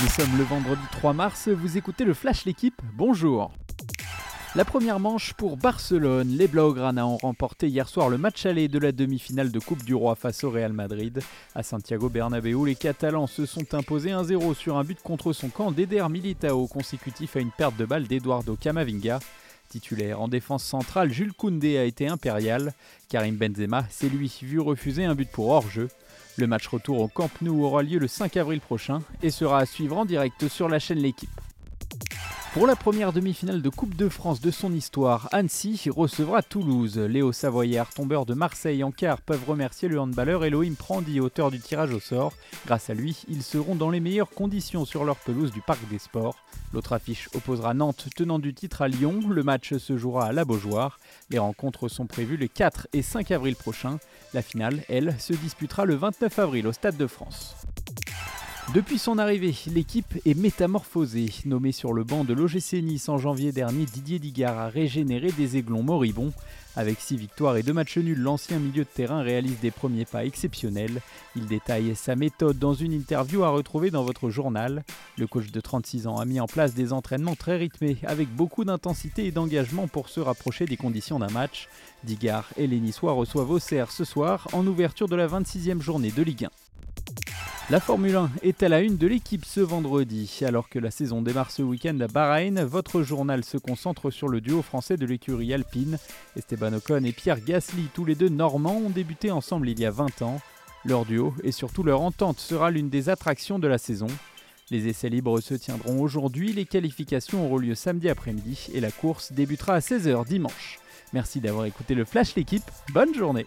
Nous sommes le vendredi 3 mars, vous écoutez le Flash L'équipe, bonjour la première manche pour Barcelone. Les Blaugrana ont remporté hier soir le match aller de la demi-finale de Coupe du Roi face au Real Madrid. À Santiago Bernabéu, les Catalans se sont imposés 1-0 sur un but contre son camp d'Eder Militao, consécutif à une perte de balle d'Eduardo Camavinga. Titulaire en défense centrale, Jules Koundé a été impérial. Karim Benzema s'est lui vu refuser un but pour hors-jeu. Le match retour au Camp Nou aura lieu le 5 avril prochain et sera à suivre en direct sur la chaîne L'équipe. Pour la première demi-finale de Coupe de France de son histoire, Annecy recevra Toulouse. Léo Savoyard, tombeur de Marseille en quart, peuvent remercier le handballeur Elohim Prandi, auteur du tirage au sort. Grâce à lui, ils seront dans les meilleures conditions sur leur pelouse du Parc des Sports. L'autre affiche opposera Nantes, tenant du titre à Lyon. Le match se jouera à la Beaujoire. Les rencontres sont prévues les 4 et 5 avril prochains. La finale, elle, se disputera le 29 avril au Stade de France. Depuis son arrivée, l'équipe est métamorphosée. Nommé sur le banc de l'OGC Nice en janvier dernier, Didier Digard a régénéré des aiglons moribonds. Avec 6 victoires et 2 matchs nuls, l'ancien milieu de terrain réalise des premiers pas exceptionnels. Il détaille sa méthode dans une interview à retrouver dans votre journal. Le coach de 36 ans a mis en place des entraînements très rythmés, avec beaucoup d'intensité et d'engagement pour se rapprocher des conditions d'un match. Digard et les Niçois reçoivent Auxerre ce soir en ouverture de la 26e journée de Ligue 1. La Formule 1 est à la une de l'équipe ce vendredi. Alors que la saison démarre ce week-end à Bahreïn, votre journal se concentre sur le duo français de l'écurie alpine. Esteban Ocon et Pierre Gasly, tous les deux normands, ont débuté ensemble il y a 20 ans. Leur duo et surtout leur entente sera l'une des attractions de la saison. Les essais libres se tiendront aujourd'hui, les qualifications auront lieu samedi après-midi et la course débutera à 16h dimanche. Merci d'avoir écouté le Flash l'équipe, bonne journée